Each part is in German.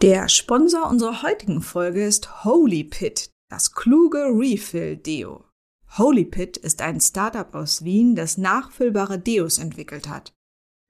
Der Sponsor unserer heutigen Folge ist Holy Pit, das kluge Refill Deo. Holy Pit ist ein Startup aus Wien, das nachfüllbare Deos entwickelt hat.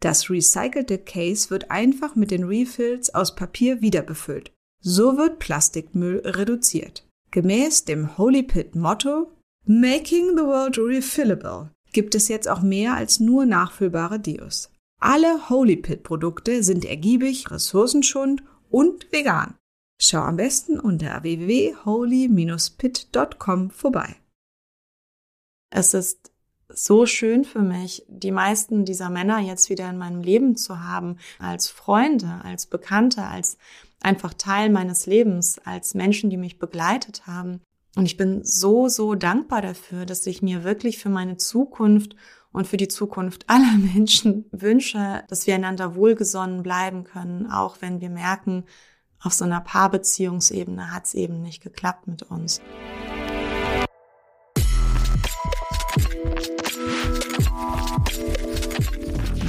Das recycelte Case wird einfach mit den Refills aus Papier wiederbefüllt. So wird Plastikmüll reduziert. Gemäß dem Holy Pit Motto Making the World Refillable gibt es jetzt auch mehr als nur nachfüllbare Deos. Alle Holy Pit Produkte sind ergiebig, ressourcenschonend und vegan. Schau am besten unter www.holy-pit.com vorbei. Es ist so schön für mich, die meisten dieser Männer jetzt wieder in meinem Leben zu haben, als Freunde, als Bekannte, als einfach Teil meines Lebens, als Menschen, die mich begleitet haben. Und ich bin so, so dankbar dafür, dass ich mir wirklich für meine Zukunft und für die Zukunft aller Menschen wünsche, dass wir einander wohlgesonnen bleiben können, auch wenn wir merken, auf so einer Paarbeziehungsebene hat es eben nicht geklappt mit uns.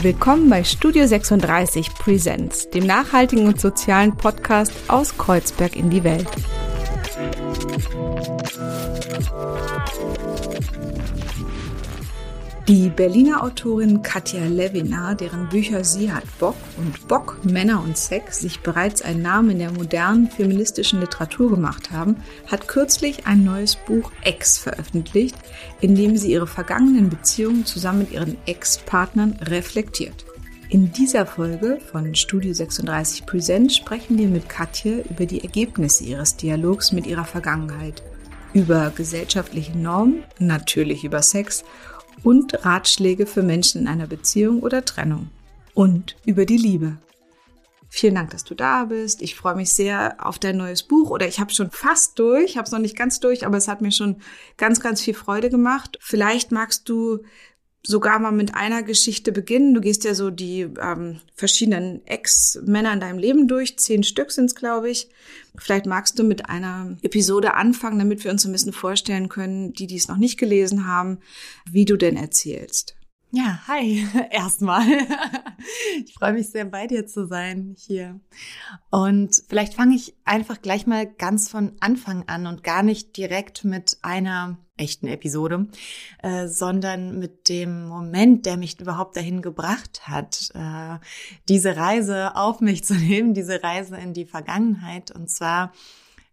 Willkommen bei Studio 36 Presents, dem nachhaltigen und sozialen Podcast aus Kreuzberg in die Welt. Die Berliner Autorin Katja Levinar, deren Bücher Sie hat Bock und Bock, Männer und Sex sich bereits einen Namen in der modernen feministischen Literatur gemacht haben, hat kürzlich ein neues Buch Ex veröffentlicht, in dem sie ihre vergangenen Beziehungen zusammen mit ihren Ex-Partnern reflektiert. In dieser Folge von Studio 36 Present sprechen wir mit Katja über die Ergebnisse ihres Dialogs mit ihrer Vergangenheit, über gesellschaftliche Normen, natürlich über Sex und Ratschläge für Menschen in einer Beziehung oder Trennung und über die Liebe. Vielen Dank, dass du da bist. Ich freue mich sehr auf dein neues Buch oder ich habe schon fast durch, habe es noch nicht ganz durch, aber es hat mir schon ganz, ganz viel Freude gemacht. Vielleicht magst du sogar mal mit einer Geschichte beginnen. Du gehst ja so die ähm, verschiedenen Ex-Männer in deinem Leben durch. Zehn Stück sind's, glaube ich. Vielleicht magst du mit einer Episode anfangen, damit wir uns ein bisschen vorstellen können, die, die es noch nicht gelesen haben, wie du denn erzählst. Ja, hi, erstmal. Ich freue mich sehr, bei dir zu sein hier. Und vielleicht fange ich einfach gleich mal ganz von Anfang an und gar nicht direkt mit einer echten Episode, äh, sondern mit dem Moment, der mich überhaupt dahin gebracht hat, äh, diese Reise auf mich zu nehmen, diese Reise in die Vergangenheit. Und zwar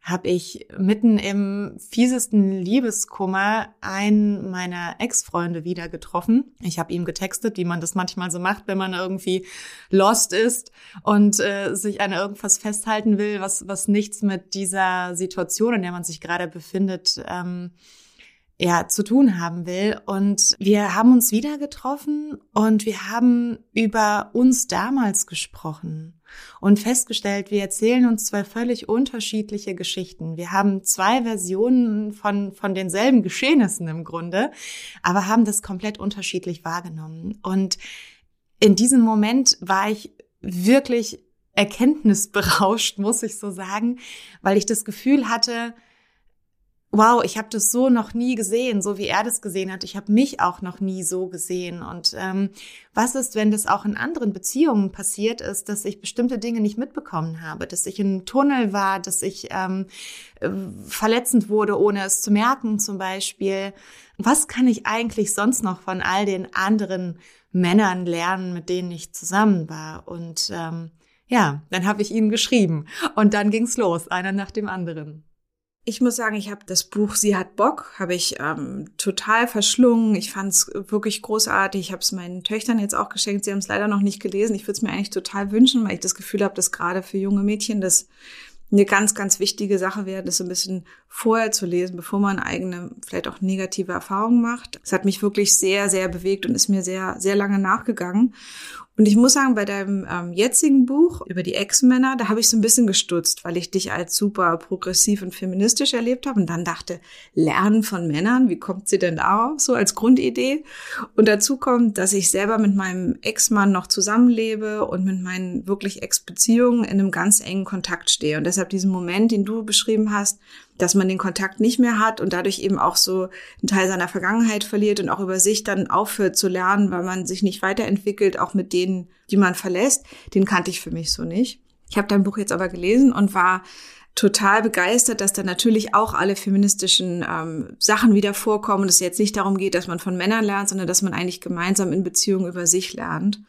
habe ich mitten im fiesesten Liebeskummer einen meiner Ex-Freunde wieder getroffen. Ich habe ihm getextet, wie man das manchmal so macht, wenn man irgendwie lost ist und äh, sich an irgendwas festhalten will, was, was nichts mit dieser Situation, in der man sich gerade befindet, ähm, ja, zu tun haben will. Und wir haben uns wieder getroffen und wir haben über uns damals gesprochen und festgestellt, wir erzählen uns zwei völlig unterschiedliche Geschichten. Wir haben zwei Versionen von, von denselben Geschehnissen im Grunde, aber haben das komplett unterschiedlich wahrgenommen. Und in diesem Moment war ich wirklich erkenntnisberauscht, muss ich so sagen, weil ich das Gefühl hatte, wow, ich habe das so noch nie gesehen, so wie er das gesehen hat. Ich habe mich auch noch nie so gesehen. Und ähm, was ist, wenn das auch in anderen Beziehungen passiert ist, dass ich bestimmte Dinge nicht mitbekommen habe, dass ich in Tunnel war, dass ich ähm, äh, verletzend wurde, ohne es zu merken zum Beispiel. Was kann ich eigentlich sonst noch von all den anderen Männern lernen, mit denen ich zusammen war? Und ähm, ja, dann habe ich ihnen geschrieben und dann ging's los, einer nach dem anderen. Ich muss sagen, ich habe das Buch Sie hat Bock, habe ich ähm, total verschlungen. Ich fand es wirklich großartig. Ich habe es meinen Töchtern jetzt auch geschenkt. Sie haben es leider noch nicht gelesen. Ich würde es mir eigentlich total wünschen, weil ich das Gefühl habe, dass gerade für junge Mädchen das eine ganz, ganz wichtige Sache wäre, das so ein bisschen vorher zu lesen, bevor man eigene, vielleicht auch negative Erfahrungen macht. Es hat mich wirklich sehr, sehr bewegt und ist mir sehr, sehr lange nachgegangen. Und ich muss sagen, bei deinem ähm, jetzigen Buch über die Ex-Männer, da habe ich so ein bisschen gestutzt, weil ich dich als super progressiv und feministisch erlebt habe und dann dachte, Lernen von Männern, wie kommt sie denn darauf, so als Grundidee? Und dazu kommt, dass ich selber mit meinem Ex-Mann noch zusammenlebe und mit meinen wirklich Ex-Beziehungen in einem ganz engen Kontakt stehe. Und deshalb diesen Moment, den du beschrieben hast, dass man den Kontakt nicht mehr hat und dadurch eben auch so einen Teil seiner Vergangenheit verliert und auch über sich dann aufhört zu lernen, weil man sich nicht weiterentwickelt, auch mit denen, die man verlässt, den kannte ich für mich so nicht. Ich habe dein Buch jetzt aber gelesen und war total begeistert, dass da natürlich auch alle feministischen ähm, Sachen wieder vorkommen, dass es jetzt nicht darum geht, dass man von Männern lernt, sondern dass man eigentlich gemeinsam in Beziehungen über sich lernt.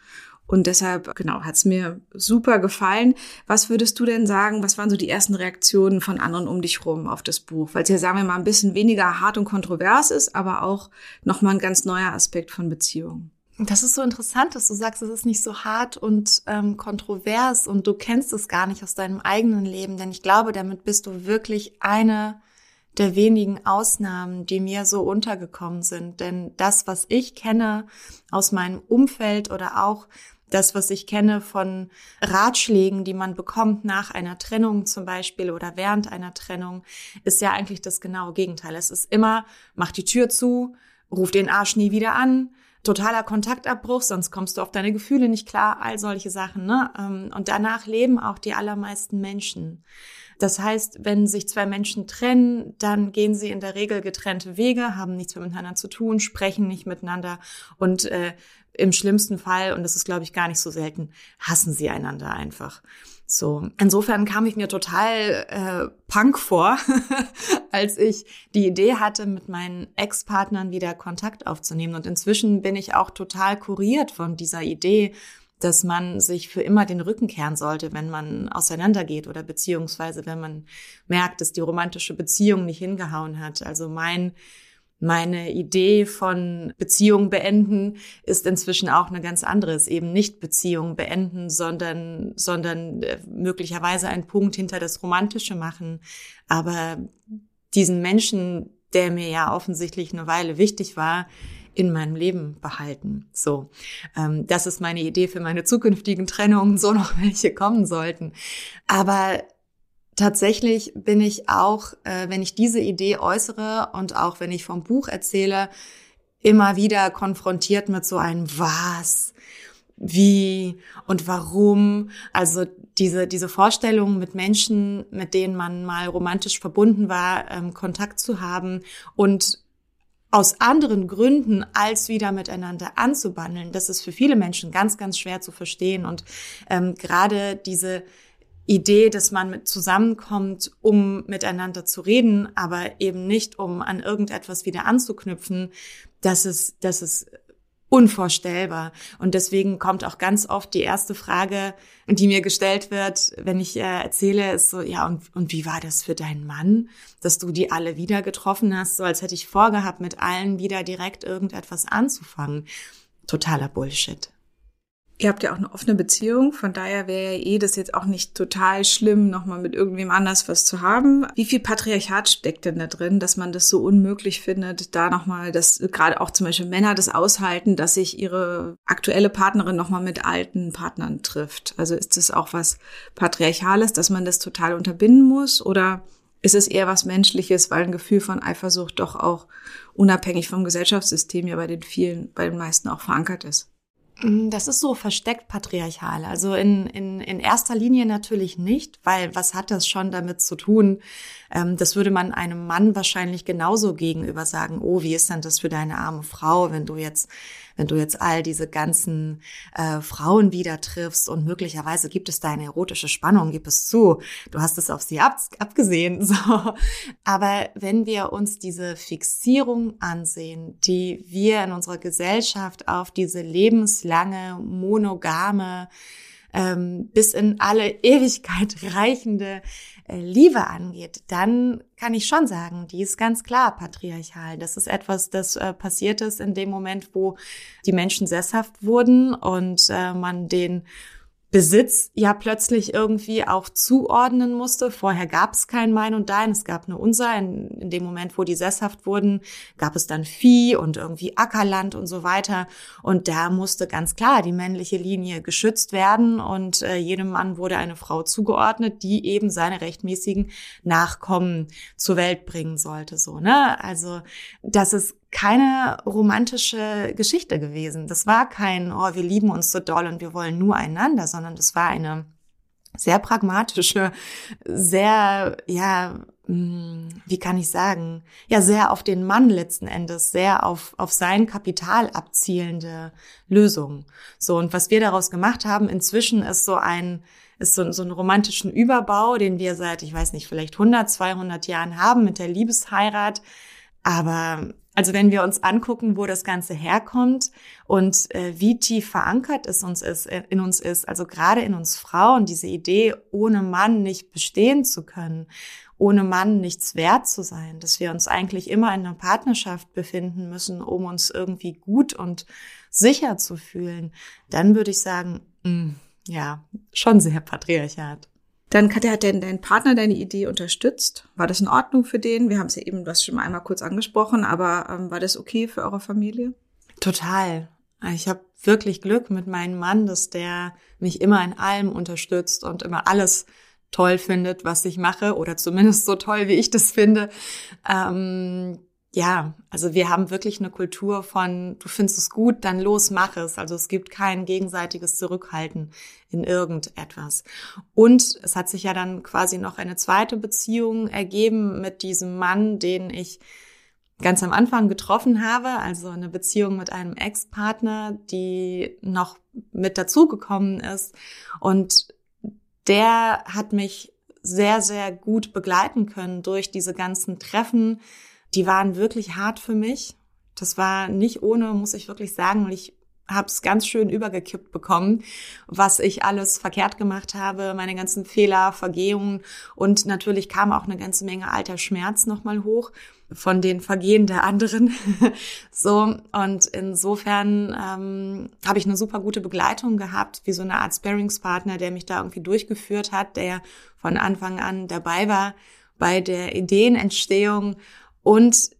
Und deshalb, genau, hat's mir super gefallen. Was würdest du denn sagen, was waren so die ersten Reaktionen von anderen um dich rum auf das Buch? Weil es ja, sagen wir mal, ein bisschen weniger hart und kontrovers ist, aber auch nochmal ein ganz neuer Aspekt von Beziehungen. Das ist so interessant, dass du sagst, es ist nicht so hart und ähm, kontrovers und du kennst es gar nicht aus deinem eigenen Leben, denn ich glaube, damit bist du wirklich eine der wenigen Ausnahmen, die mir so untergekommen sind. Denn das, was ich kenne aus meinem Umfeld oder auch das, was ich kenne von Ratschlägen, die man bekommt nach einer Trennung zum Beispiel oder während einer Trennung, ist ja eigentlich das genaue Gegenteil. Es ist immer, mach die Tür zu, ruf den Arsch nie wieder an, totaler Kontaktabbruch, sonst kommst du auf deine Gefühle nicht klar, all solche Sachen. Ne? Ähm, und danach leben auch die allermeisten Menschen. Das heißt, wenn sich zwei Menschen trennen, dann gehen sie in der Regel getrennte Wege, haben nichts mehr miteinander zu tun, sprechen nicht miteinander und äh, im schlimmsten Fall, und das ist, glaube ich, gar nicht so selten, hassen sie einander einfach. So, insofern kam ich mir total äh, punk vor, als ich die Idee hatte, mit meinen Ex-Partnern wieder Kontakt aufzunehmen. Und inzwischen bin ich auch total kuriert von dieser Idee, dass man sich für immer den Rücken kehren sollte, wenn man auseinandergeht oder beziehungsweise wenn man merkt, dass die romantische Beziehung nicht hingehauen hat. Also mein meine Idee von Beziehung beenden ist inzwischen auch eine ganz andere. Ist eben nicht Beziehung beenden, sondern, sondern äh, möglicherweise einen Punkt hinter das Romantische machen. Aber diesen Menschen, der mir ja offensichtlich eine Weile wichtig war, in meinem Leben behalten. So, ähm, das ist meine Idee für meine zukünftigen Trennungen, so noch welche kommen sollten. Aber tatsächlich bin ich auch, äh, wenn ich diese Idee äußere und auch wenn ich vom Buch erzähle, immer wieder konfrontiert mit so einem Was, wie und warum. Also diese, diese Vorstellung mit Menschen, mit denen man mal romantisch verbunden war, ähm, Kontakt zu haben und aus anderen Gründen als wieder miteinander anzubandeln, das ist für viele Menschen ganz, ganz schwer zu verstehen. Und ähm, gerade diese Idee, dass man mit zusammenkommt, um miteinander zu reden, aber eben nicht, um an irgendetwas wieder anzuknüpfen, das ist, das ist unvorstellbar. Und deswegen kommt auch ganz oft die erste Frage, die mir gestellt wird, wenn ich äh, erzähle, ist so, ja, und, und wie war das für deinen Mann, dass du die alle wieder getroffen hast, so als hätte ich vorgehabt, mit allen wieder direkt irgendetwas anzufangen. Totaler Bullshit. Ihr habt ja auch eine offene Beziehung, von daher wäre ja eh das jetzt auch nicht total schlimm, nochmal mit irgendwem anders was zu haben. Wie viel Patriarchat steckt denn da drin, dass man das so unmöglich findet, da nochmal, dass gerade auch zum Beispiel Männer das aushalten, dass sich ihre aktuelle Partnerin nochmal mit alten Partnern trifft? Also ist das auch was Patriarchales, dass man das total unterbinden muss oder ist es eher was Menschliches, weil ein Gefühl von Eifersucht doch auch unabhängig vom Gesellschaftssystem ja bei den vielen, bei den meisten auch verankert ist? Mm, das ist so versteckt patriarchal. Also in, in, in erster Linie natürlich nicht, weil was hat das schon damit zu tun? Ähm, das würde man einem Mann wahrscheinlich genauso gegenüber sagen. Oh, wie ist denn das für deine arme Frau, wenn du jetzt wenn du jetzt all diese ganzen äh, Frauen wieder triffst und möglicherweise gibt es da eine erotische Spannung, gib es zu. Du hast es auf sie ab, abgesehen. So. Aber wenn wir uns diese Fixierung ansehen, die wir in unserer Gesellschaft auf diese lebenslange, monogame, ähm, bis in alle Ewigkeit reichende äh, Liebe angeht, dann kann ich schon sagen, die ist ganz klar patriarchal. Das ist etwas, das äh, passiert ist in dem Moment, wo die Menschen sesshaft wurden und äh, man den Besitz ja plötzlich irgendwie auch zuordnen musste. Vorher gab es kein Mein und Dein, es gab nur unser. In, in, dem Moment, wo die sesshaft wurden, gab es dann Vieh und irgendwie Ackerland und so weiter. Und da musste ganz klar die männliche Linie geschützt werden und äh, jedem Mann wurde eine Frau zugeordnet, die eben seine rechtmäßigen Nachkommen zur Welt bringen sollte. So, ne? Also das ist keine romantische Geschichte gewesen. Das war kein, oh, wir lieben uns so doll und wir wollen nur einander, sondern das war eine sehr pragmatische, sehr, ja, hm, wie kann ich sagen, ja, sehr auf den Mann letzten Endes, sehr auf, auf sein Kapital abzielende Lösung. So, und was wir daraus gemacht haben inzwischen ist so ein, ist so, so ein romantischen Überbau, den wir seit, ich weiß nicht, vielleicht 100, 200 Jahren haben mit der Liebesheirat. Aber also wenn wir uns angucken, wo das Ganze herkommt und äh, wie tief verankert es uns ist, äh, in uns ist, also gerade in uns Frauen, diese Idee, ohne Mann nicht bestehen zu können, ohne Mann nichts wert zu sein, dass wir uns eigentlich immer in einer Partnerschaft befinden müssen, um uns irgendwie gut und sicher zu fühlen, dann würde ich sagen, mh, mm, ja, schon sehr patriarchat. Dann Katja, hat denn dein Partner deine Idee unterstützt? War das in Ordnung für den? Wir haben es ja eben, das schon mal einmal kurz angesprochen, aber ähm, war das okay für eure Familie? Total. Ich habe wirklich Glück mit meinem Mann, dass der mich immer in allem unterstützt und immer alles toll findet, was ich mache, oder zumindest so toll, wie ich das finde. Ähm, ja, also wir haben wirklich eine Kultur von, du findest es gut, dann los, mach es. Also es gibt kein gegenseitiges Zurückhalten in irgendetwas. Und es hat sich ja dann quasi noch eine zweite Beziehung ergeben mit diesem Mann, den ich ganz am Anfang getroffen habe, also eine Beziehung mit einem Ex-Partner, die noch mit dazugekommen ist. Und der hat mich sehr, sehr gut begleiten können durch diese ganzen Treffen, die waren wirklich hart für mich. Das war nicht ohne, muss ich wirklich sagen, und ich habe es ganz schön übergekippt bekommen, was ich alles verkehrt gemacht habe, meine ganzen Fehler, Vergehungen und natürlich kam auch eine ganze Menge alter Schmerz nochmal hoch von den Vergehen der anderen. so und insofern ähm, habe ich eine super gute Begleitung gehabt, wie so eine Art Sparringspartner, der mich da irgendwie durchgeführt hat, der von Anfang an dabei war bei der Ideenentstehung und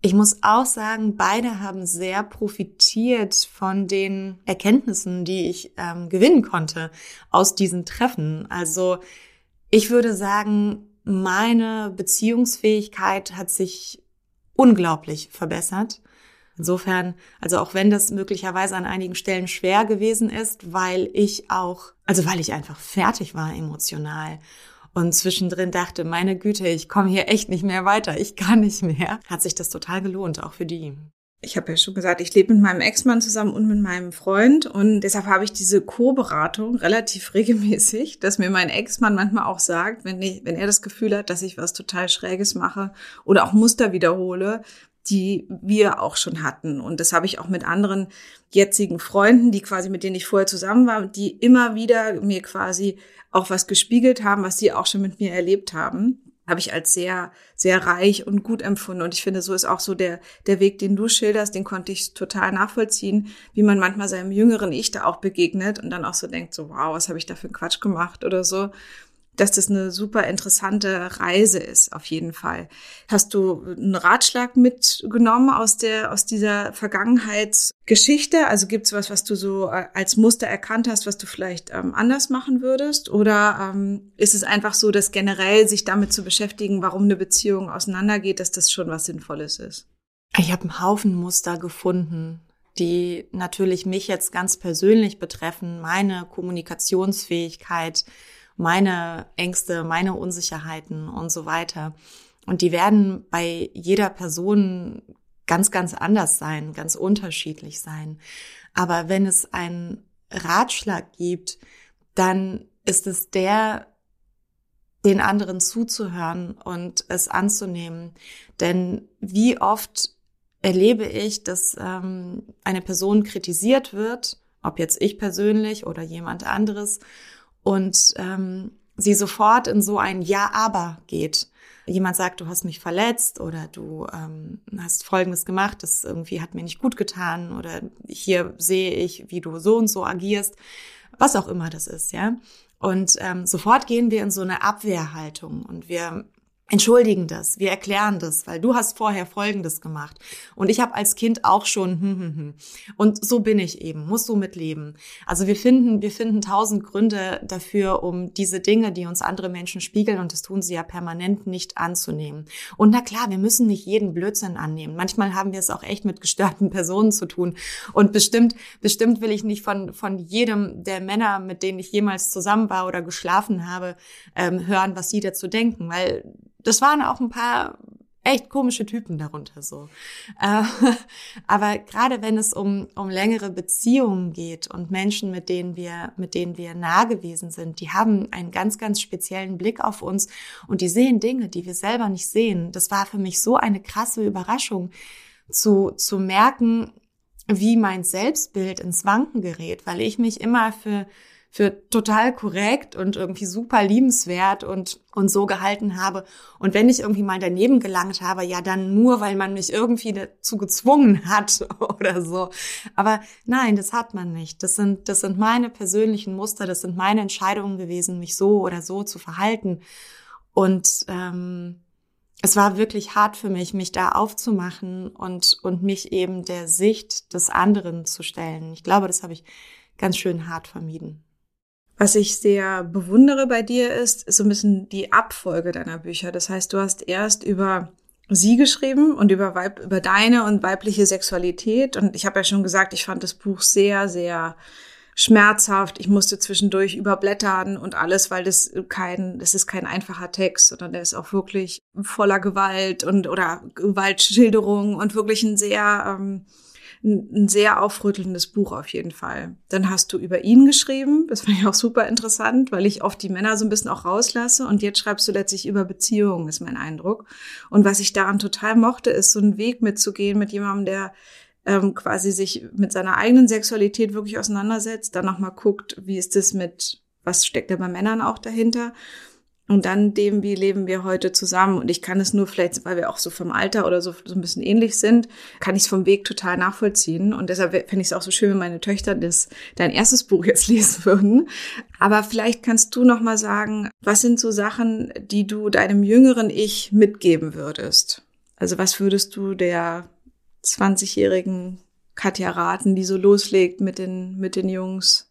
ich muss auch sagen, beide haben sehr profitiert von den Erkenntnissen, die ich ähm, gewinnen konnte aus diesen Treffen. Also ich würde sagen, meine Beziehungsfähigkeit hat sich unglaublich verbessert. Insofern, also auch wenn das möglicherweise an einigen Stellen schwer gewesen ist, weil ich auch, also weil ich einfach fertig war emotional und zwischendrin dachte, meine Güte, ich komme hier echt nicht mehr weiter, ich kann nicht mehr, hat sich das total gelohnt, auch für die. Ich habe ja schon gesagt, ich lebe mit meinem Ex-Mann zusammen und mit meinem Freund und deshalb habe ich diese Co-Beratung relativ regelmäßig, dass mir mein Ex-Mann manchmal auch sagt, wenn, ich, wenn er das Gefühl hat, dass ich was total Schräges mache oder auch Muster wiederhole, die wir auch schon hatten. Und das habe ich auch mit anderen jetzigen Freunden, die quasi mit denen ich vorher zusammen war, die immer wieder mir quasi auch was gespiegelt haben, was sie auch schon mit mir erlebt haben habe ich als sehr, sehr reich und gut empfunden. Und ich finde, so ist auch so der, der Weg, den du schilderst, den konnte ich total nachvollziehen, wie man manchmal seinem jüngeren Ich da auch begegnet und dann auch so denkt, so, wow, was habe ich da für einen Quatsch gemacht oder so dass das eine super interessante Reise ist, auf jeden Fall. Hast du einen Ratschlag mitgenommen aus der, aus dieser Vergangenheitsgeschichte? Also gibt es was, was du so äh, als Muster erkannt hast, was du vielleicht ähm, anders machen würdest? Oder ähm, ist es einfach so, dass generell sich damit zu beschäftigen, warum eine Beziehung auseinandergeht, dass das schon was Sinnvolles ist? Ich habe einen Haufen Muster gefunden, die natürlich mich jetzt ganz persönlich betreffen, meine Kommunikationsfähigkeit, meine Ängste, meine Unsicherheiten und so weiter. Und die werden bei jeder Person ganz, ganz anders sein, ganz unterschiedlich sein. Aber wenn es einen Ratschlag gibt, dann ist es der, den anderen zuzuhören und es anzunehmen. Denn wie oft erlebe ich, dass ähm, eine Person kritisiert wird, ob jetzt ich persönlich oder jemand anderes, und ähm, sie sofort in so ein Ja, aber geht. Jemand sagt, du hast mich verletzt oder du ähm, hast Folgendes gemacht, das irgendwie hat mir nicht gut getan oder hier sehe ich, wie du so und so agierst, was auch immer das ist, ja. Und ähm, sofort gehen wir in so eine Abwehrhaltung und wir entschuldigen das, wir erklären das, weil du hast vorher Folgendes gemacht und ich habe als Kind auch schon hm, hm, hm. und so bin ich eben, musst du mitleben. Also wir finden, wir finden tausend Gründe dafür, um diese Dinge, die uns andere Menschen spiegeln und das tun sie ja permanent nicht anzunehmen. Und na klar, wir müssen nicht jeden Blödsinn annehmen. Manchmal haben wir es auch echt mit gestörten Personen zu tun und bestimmt, bestimmt will ich nicht von von jedem der Männer, mit denen ich jemals zusammen war oder geschlafen habe, ähm, hören, was sie dazu denken, weil das waren auch ein paar echt komische Typen darunter so. Äh, aber gerade wenn es um, um längere Beziehungen geht und Menschen, mit denen wir, mit denen wir nah gewesen sind, die haben einen ganz, ganz speziellen Blick auf uns und die sehen Dinge, die wir selber nicht sehen. Das war für mich so eine krasse Überraschung zu, zu merken, wie mein Selbstbild ins Wanken gerät, weil ich mich immer für für total korrekt und irgendwie super liebenswert und, und so gehalten habe. Und wenn ich irgendwie mal daneben gelangt habe, ja dann nur, weil man mich irgendwie dazu gezwungen hat oder so. Aber nein, das hat man nicht. Das sind, das sind meine persönlichen Muster, das sind meine Entscheidungen gewesen, mich so oder so zu verhalten. Und ähm, es war wirklich hart für mich, mich da aufzumachen und, und mich eben der Sicht des anderen zu stellen. Ich glaube, das habe ich ganz schön hart vermieden. Was ich sehr bewundere bei dir ist, ist so ein bisschen die Abfolge deiner Bücher. Das heißt, du hast erst über sie geschrieben und über, Weib, über deine und weibliche Sexualität. Und ich habe ja schon gesagt, ich fand das Buch sehr, sehr schmerzhaft. Ich musste zwischendurch überblättern und alles, weil das kein, das ist kein einfacher Text, sondern der ist auch wirklich voller Gewalt und oder Gewaltschilderung und wirklich ein sehr ähm, ein, sehr aufrüttelndes Buch auf jeden Fall. Dann hast du über ihn geschrieben. Das fand ich auch super interessant, weil ich oft die Männer so ein bisschen auch rauslasse. Und jetzt schreibst du letztlich über Beziehungen, ist mein Eindruck. Und was ich daran total mochte, ist so einen Weg mitzugehen mit jemandem, der ähm, quasi sich mit seiner eigenen Sexualität wirklich auseinandersetzt, dann nochmal guckt, wie ist das mit, was steckt da bei Männern auch dahinter und dann dem, wie leben wir heute zusammen. Und ich kann es nur vielleicht, weil wir auch so vom Alter oder so, so ein bisschen ähnlich sind, kann ich es vom Weg total nachvollziehen. Und deshalb fände ich es auch so schön, wenn meine Töchter das, dein erstes Buch jetzt lesen würden. Aber vielleicht kannst du noch mal sagen, was sind so Sachen, die du deinem jüngeren Ich mitgeben würdest? Also was würdest du der 20-jährigen Katja raten, die so loslegt mit den, mit den Jungs?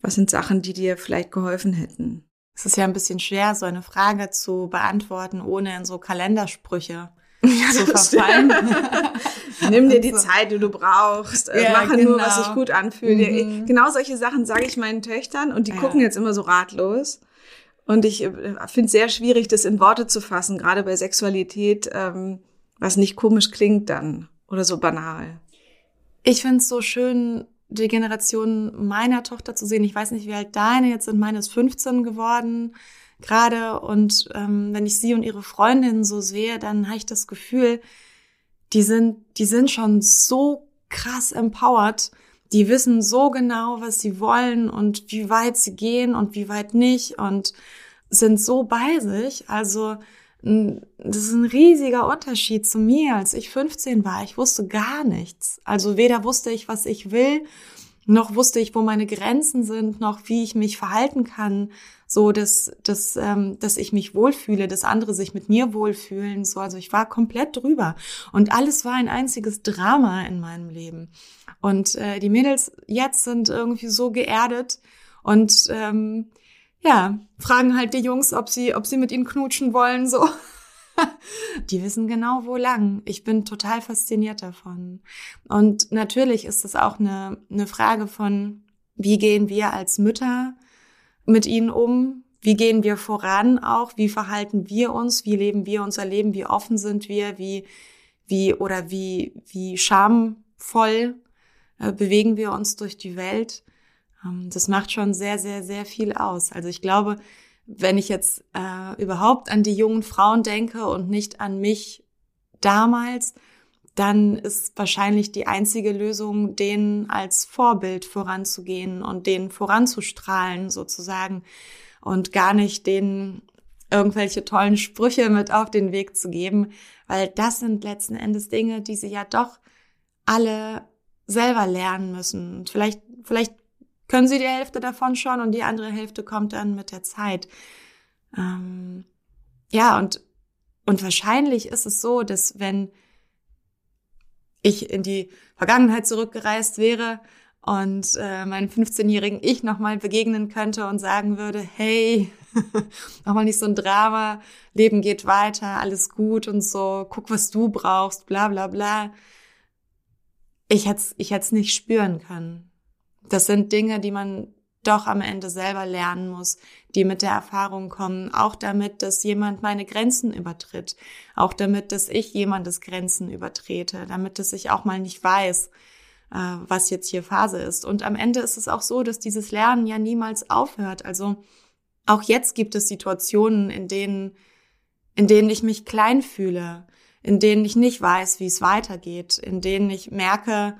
Was sind Sachen, die dir vielleicht geholfen hätten? Es ist ja ein bisschen schwer, so eine Frage zu beantworten, ohne in so Kalendersprüche ja, zu verfallen. Nimm dir die Zeit, die du brauchst. Ja, Mache genau. nur, was sich gut anfühlt. Mhm. Genau solche Sachen sage ich meinen Töchtern und die ja. gucken jetzt immer so ratlos. Und ich äh, finde es sehr schwierig, das in Worte zu fassen, gerade bei Sexualität, ähm, was nicht komisch klingt dann oder so banal. Ich finde es so schön, die Generation meiner Tochter zu sehen. Ich weiß nicht, wie alt deine jetzt sind. Meine ist 15 geworden gerade. Und ähm, wenn ich sie und ihre Freundinnen so sehe, dann habe ich das Gefühl, die sind, die sind schon so krass empowered. Die wissen so genau, was sie wollen und wie weit sie gehen und wie weit nicht und sind so bei sich. Also das ist ein riesiger Unterschied zu mir, als ich 15 war. Ich wusste gar nichts. Also weder wusste ich, was ich will, noch wusste ich, wo meine Grenzen sind, noch wie ich mich verhalten kann, so dass, dass, ähm, dass ich mich wohlfühle, dass andere sich mit mir wohlfühlen. So, also ich war komplett drüber. Und alles war ein einziges Drama in meinem Leben. Und äh, die Mädels jetzt sind irgendwie so geerdet und ähm, ja, fragen halt die Jungs, ob sie, ob sie mit ihnen knutschen wollen, so. die wissen genau, wo lang. Ich bin total fasziniert davon. Und natürlich ist es auch eine, eine Frage von, wie gehen wir als Mütter mit ihnen um? Wie gehen wir voran auch? Wie verhalten wir uns? Wie leben wir unser Leben? Wie offen sind wir? Wie, wie, oder wie, wie schamvoll äh, bewegen wir uns durch die Welt? Ähm, das macht schon sehr, sehr, sehr viel aus. Also ich glaube, wenn ich jetzt äh, überhaupt an die jungen Frauen denke und nicht an mich damals, dann ist wahrscheinlich die einzige Lösung, denen als Vorbild voranzugehen und denen voranzustrahlen sozusagen und gar nicht denen irgendwelche tollen Sprüche mit auf den Weg zu geben, weil das sind letzten Endes Dinge, die sie ja doch alle selber lernen müssen. Und vielleicht, vielleicht können sie die Hälfte davon schon und die andere Hälfte kommt dann mit der Zeit. Ähm, ja, und, und wahrscheinlich ist es so, dass wenn ich in die Vergangenheit zurückgereist wäre und äh, meinem 15-jährigen Ich nochmal begegnen könnte und sagen würde, hey, nochmal nicht so ein Drama, Leben geht weiter, alles gut und so, guck, was du brauchst, bla bla bla. Ich hätte ich hätte es nicht spüren können. Das sind Dinge, die man doch am Ende selber lernen muss, die mit der Erfahrung kommen, auch damit, dass jemand meine Grenzen übertritt, auch damit, dass ich jemandes Grenzen übertrete, damit, dass ich auch mal nicht weiß, äh, was jetzt hier Phase ist. Und am Ende ist es auch so, dass dieses Lernen ja niemals aufhört. Also auch jetzt gibt es Situationen, in denen, in denen ich mich klein fühle, in denen ich nicht weiß, wie es weitergeht, in denen ich merke,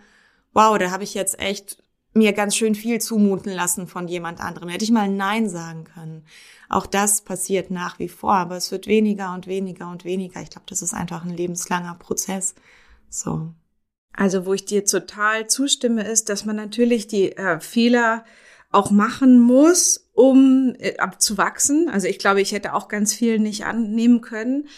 wow, da habe ich jetzt echt mir ganz schön viel zumuten lassen von jemand anderem. Hätte ich mal Nein sagen können. Auch das passiert nach wie vor, aber es wird weniger und weniger und weniger. Ich glaube, das ist einfach ein lebenslanger Prozess. So. Also, wo ich dir total zustimme, ist, dass man natürlich die äh, Fehler auch machen muss, um äh, zu wachsen. Also ich glaube, ich hätte auch ganz viel nicht annehmen können.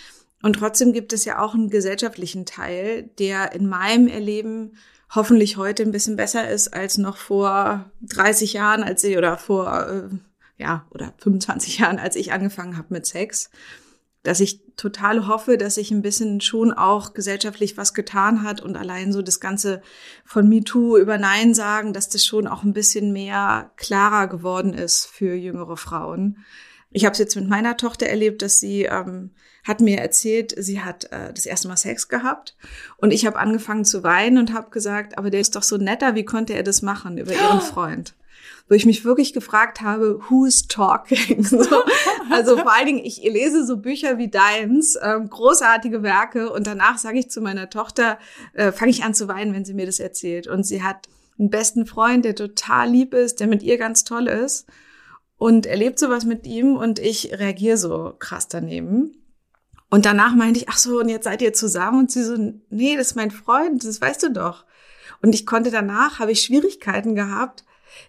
Und trotzdem gibt es ja auch einen gesellschaftlichen Teil, der in meinem Erleben hoffentlich heute ein bisschen besser ist als noch vor 30 Jahren, als ich oder vor äh, ja oder 25 Jahren, als ich angefangen habe mit Sex, dass ich total hoffe, dass sich ein bisschen schon auch gesellschaftlich was getan hat und allein so das ganze von MeToo über Nein sagen, dass das schon auch ein bisschen mehr klarer geworden ist für jüngere Frauen. Ich habe es jetzt mit meiner Tochter erlebt, dass sie ähm, hat mir erzählt, sie hat äh, das erste Mal Sex gehabt und ich habe angefangen zu weinen und habe gesagt, aber der ist doch so netter, wie konnte er das machen über ihren Freund? Wo ich mich wirklich gefragt habe, who's talking? So, also vor allen Dingen, ich lese so Bücher wie deins, ähm, großartige Werke und danach sage ich zu meiner Tochter, äh, fange ich an zu weinen, wenn sie mir das erzählt. Und sie hat einen besten Freund, der total lieb ist, der mit ihr ganz toll ist und erlebt sowas mit ihm und ich reagiere so krass daneben. Und danach meinte ich, ach so, und jetzt seid ihr zusammen? Und sie so, nee, das ist mein Freund, das weißt du doch. Und ich konnte danach, habe ich Schwierigkeiten gehabt,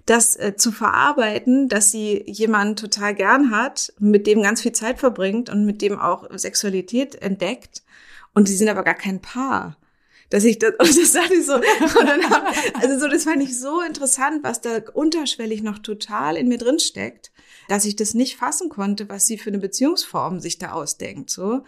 das äh, zu verarbeiten, dass sie jemanden total gern hat, mit dem ganz viel Zeit verbringt und mit dem auch Sexualität entdeckt. Und sie sind aber gar kein Paar dass ich das, und das sagte ich so, hab, also so, das fand ich so interessant, was da unterschwellig noch total in mir drin steckt, dass ich das nicht fassen konnte, was sie für eine Beziehungsform sich da ausdenkt, so,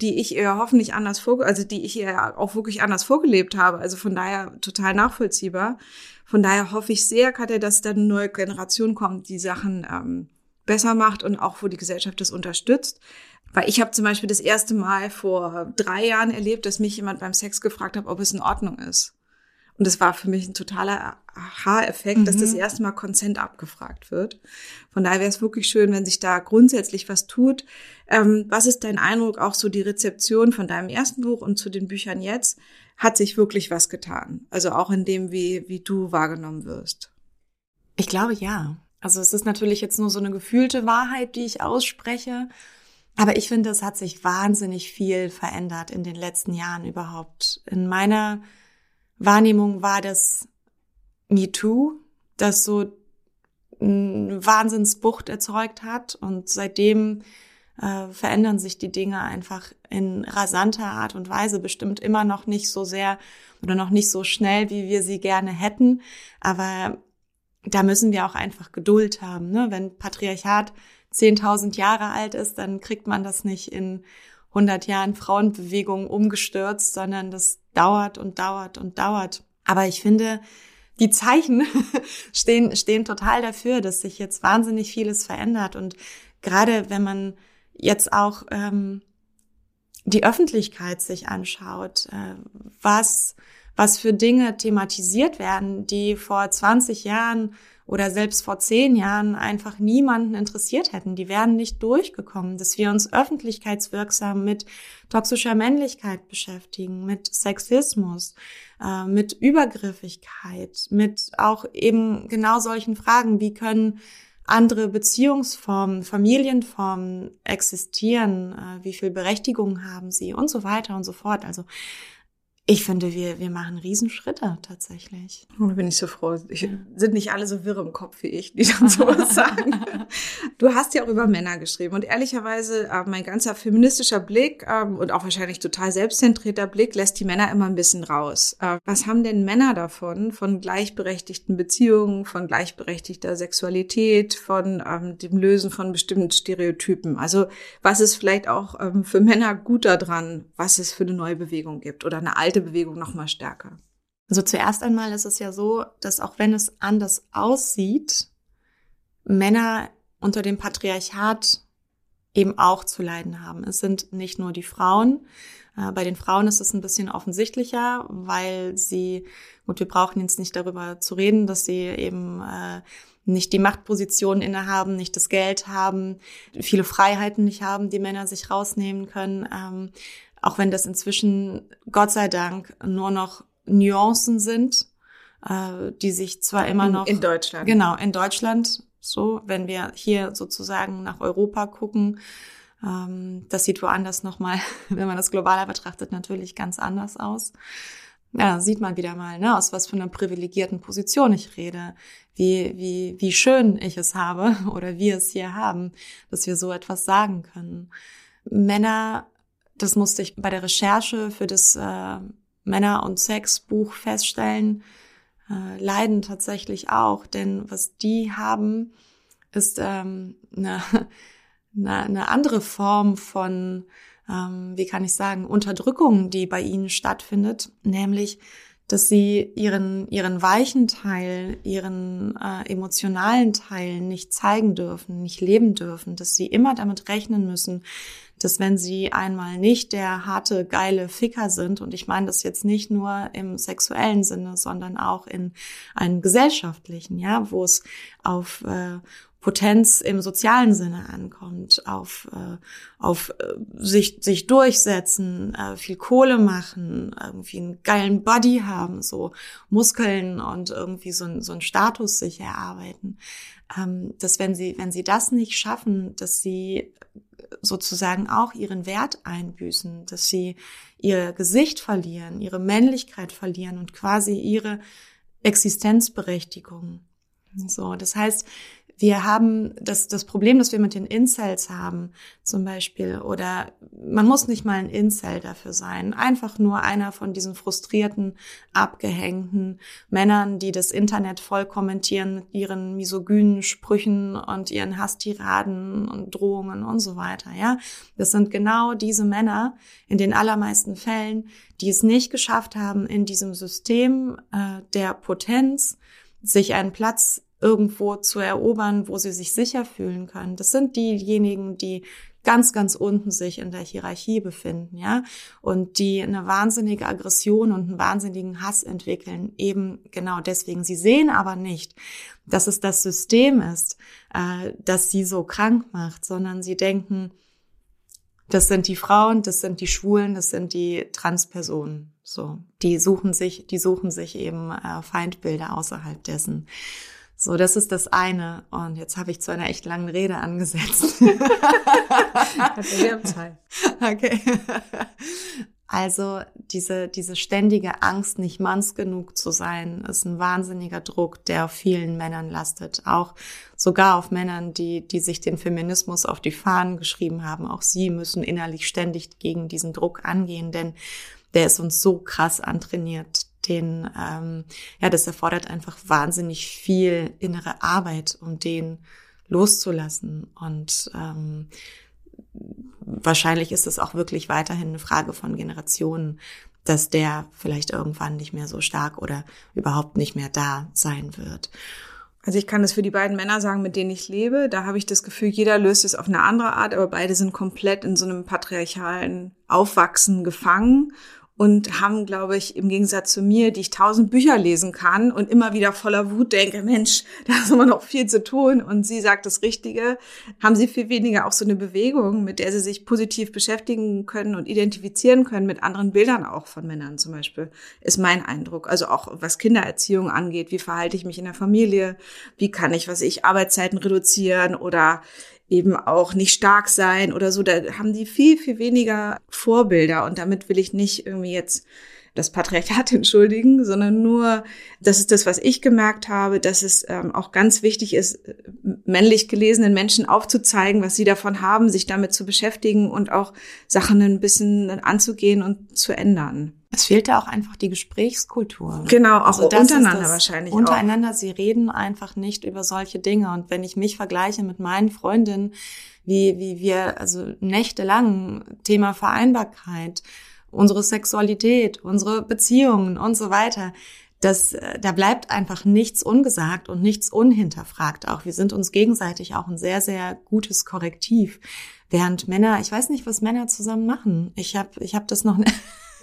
die ich ihr hoffentlich anders vor, also die ich ihr auch wirklich anders vorgelebt habe, also von daher total nachvollziehbar. Von daher hoffe ich sehr, Katja, dass da eine neue Generation kommt, die Sachen ähm, besser macht und auch wo die Gesellschaft das unterstützt. Weil ich habe zum Beispiel das erste Mal vor drei Jahren erlebt, dass mich jemand beim Sex gefragt hat, ob es in Ordnung ist. Und das war für mich ein totaler Aha-Effekt, mhm. dass das mhm. erste Mal Consent abgefragt wird. Von daher wäre es wirklich schön, wenn sich da grundsätzlich was tut. Ähm, was ist dein Eindruck, auch so die Rezeption von deinem ersten Buch und zu den Büchern jetzt? Hat sich wirklich was getan? Also auch in dem, wie, wie du wahrgenommen wirst? Ich glaube ja. Also es ist natürlich jetzt nur so eine gefühlte Wahrheit, die ich ausspreche. Aber ich finde, es hat sich wahnsinnig viel verändert in den letzten Jahren überhaupt. In meiner Wahrnehmung war das MeToo, das so eine Wahnsinnsbucht erzeugt hat und seitdem äh, verändern sich die Dinge einfach in rasanter Art und Weise, bestimmt immer noch nicht so sehr oder noch nicht so schnell, wie wir sie gerne hätten, aber da müssen wir auch einfach Geduld haben. Ne? Wenn Patriarchat 10.000 Jahre alt ist, dann kriegt man das nicht in 100 Jahren Frauenbewegung umgestürzt, sondern das dauert und dauert und dauert. Aber ich finde, die Zeichen stehen, stehen total dafür, dass sich jetzt wahnsinnig vieles verändert. Und gerade wenn man jetzt auch ähm, die Öffentlichkeit sich anschaut, äh, was, was für Dinge thematisiert werden, die vor 20 Jahren oder selbst vor zehn Jahren einfach niemanden interessiert hätten. Die wären nicht durchgekommen, dass wir uns öffentlichkeitswirksam mit toxischer Männlichkeit beschäftigen, mit Sexismus, äh, mit Übergriffigkeit, mit auch eben genau solchen Fragen, wie können andere Beziehungsformen, Familienformen existieren, äh, wie viel Berechtigung haben sie und so weiter und so fort. Also ich finde, wir, wir machen Riesenschritte tatsächlich. Da bin ich so froh. Ich, sind nicht alle so wirr im Kopf wie ich, die dann sowas sagen. Du hast ja auch über Männer geschrieben und ehrlicherweise äh, mein ganzer feministischer Blick äh, und auch wahrscheinlich total selbstzentrierter Blick lässt die Männer immer ein bisschen raus. Äh, was haben denn Männer davon, von gleichberechtigten Beziehungen, von gleichberechtigter Sexualität, von ähm, dem Lösen von bestimmten Stereotypen? Also was ist vielleicht auch ähm, für Männer gut daran, was es für eine neue Bewegung gibt oder eine alte Bewegung noch mal stärker? Also zuerst einmal ist es ja so, dass auch wenn es anders aussieht, Männer unter dem Patriarchat eben auch zu leiden haben. Es sind nicht nur die Frauen. Äh, bei den Frauen ist es ein bisschen offensichtlicher, weil sie, gut, wir brauchen jetzt nicht darüber zu reden, dass sie eben äh, nicht die Machtpositionen innehaben, nicht das Geld haben, viele Freiheiten nicht haben, die Männer sich rausnehmen können. Ähm, auch wenn das inzwischen, Gott sei Dank, nur noch Nuancen sind, äh, die sich zwar immer noch. In Deutschland. Genau, in Deutschland so, wenn wir hier sozusagen nach Europa gucken, ähm, das sieht woanders nochmal, wenn man das globaler betrachtet, natürlich ganz anders aus. Ja, sieht man wieder mal, ne, aus was für einer privilegierten Position ich rede, wie, wie, wie schön ich es habe oder wir es hier haben, dass wir so etwas sagen können. Männer, das musste ich bei der Recherche für das äh, Männer- und Sex-Buch feststellen, äh, leiden tatsächlich auch, denn was die haben, ist ähm, eine, eine, eine andere Form von, ähm, wie kann ich sagen, Unterdrückung, die bei ihnen stattfindet, nämlich dass sie ihren, ihren weichen Teil, ihren äh, emotionalen Teil nicht zeigen dürfen, nicht leben dürfen, dass sie immer damit rechnen müssen, dass wenn sie einmal nicht der harte, geile Ficker sind, und ich meine das jetzt nicht nur im sexuellen Sinne, sondern auch in einem gesellschaftlichen, ja, wo es auf äh, Potenz im sozialen Sinne ankommt, auf, äh, auf äh, sich, sich durchsetzen, äh, viel Kohle machen, irgendwie einen geilen Body haben, so Muskeln und irgendwie so, ein, so einen Status sich erarbeiten. Ähm, dass wenn sie, wenn sie das nicht schaffen, dass sie sozusagen auch ihren Wert einbüßen, dass sie ihr Gesicht verlieren, ihre Männlichkeit verlieren und quasi ihre Existenzberechtigung. So, das heißt, wir haben das, das Problem, das wir mit den Incels haben, zum Beispiel, oder man muss nicht mal ein Incel dafür sein, einfach nur einer von diesen frustrierten, abgehängten Männern, die das Internet voll kommentieren mit ihren misogynen Sprüchen und ihren Hasstiraden und Drohungen und so weiter, ja. Das sind genau diese Männer in den allermeisten Fällen, die es nicht geschafft haben, in diesem System äh, der Potenz sich einen Platz irgendwo zu erobern, wo sie sich sicher fühlen können. Das sind diejenigen, die ganz, ganz unten sich in der Hierarchie befinden, ja, und die eine wahnsinnige Aggression und einen wahnsinnigen Hass entwickeln, eben genau deswegen. Sie sehen aber nicht, dass es das System ist, äh, das sie so krank macht, sondern sie denken, das sind die Frauen, das sind die Schwulen, das sind die Transpersonen. So, die suchen sich, die suchen sich eben äh, Feindbilder außerhalb dessen. So, das ist das eine. Und jetzt habe ich zu einer echt langen Rede angesetzt. Okay. Also diese, diese ständige Angst, nicht manns genug zu sein, ist ein wahnsinniger Druck, der auf vielen Männern lastet. Auch sogar auf Männern, die, die sich den Feminismus auf die Fahnen geschrieben haben. Auch sie müssen innerlich ständig gegen diesen Druck angehen, denn der ist uns so krass antrainiert den, ähm, ja, das erfordert einfach wahnsinnig viel innere Arbeit, um den loszulassen. Und ähm, wahrscheinlich ist es auch wirklich weiterhin eine Frage von Generationen, dass der vielleicht irgendwann nicht mehr so stark oder überhaupt nicht mehr da sein wird. Also ich kann das für die beiden Männer sagen, mit denen ich lebe. Da habe ich das Gefühl, jeder löst es auf eine andere Art, aber beide sind komplett in so einem patriarchalen Aufwachsen gefangen und haben, glaube ich, im Gegensatz zu mir, die ich tausend Bücher lesen kann und immer wieder voller Wut denke, Mensch, da ist immer noch viel zu tun und sie sagt das Richtige, haben sie viel weniger auch so eine Bewegung, mit der sie sich positiv beschäftigen können und identifizieren können mit anderen Bildern auch von Männern zum Beispiel, ist mein Eindruck. Also auch was Kindererziehung angeht, wie verhalte ich mich in der Familie, wie kann ich, was ich, Arbeitszeiten reduzieren oder eben auch nicht stark sein oder so. Da haben die viel, viel weniger Vorbilder. Und damit will ich nicht irgendwie jetzt das Patriarchat entschuldigen, sondern nur, das ist das, was ich gemerkt habe, dass es ähm, auch ganz wichtig ist, männlich gelesenen Menschen aufzuzeigen, was sie davon haben, sich damit zu beschäftigen und auch Sachen ein bisschen anzugehen und zu ändern. Es fehlte auch einfach die Gesprächskultur. Genau, auch also untereinander wahrscheinlich. Untereinander, auch. sie reden einfach nicht über solche Dinge. Und wenn ich mich vergleiche mit meinen Freundinnen, wie, wie wir, also nächtelang Thema Vereinbarkeit, unsere Sexualität, unsere Beziehungen und so weiter, das, äh, da bleibt einfach nichts ungesagt und nichts unhinterfragt auch. Wir sind uns gegenseitig auch ein sehr, sehr gutes Korrektiv. Während Männer, ich weiß nicht, was Männer zusammen machen. Ich habe ich hab das noch nicht.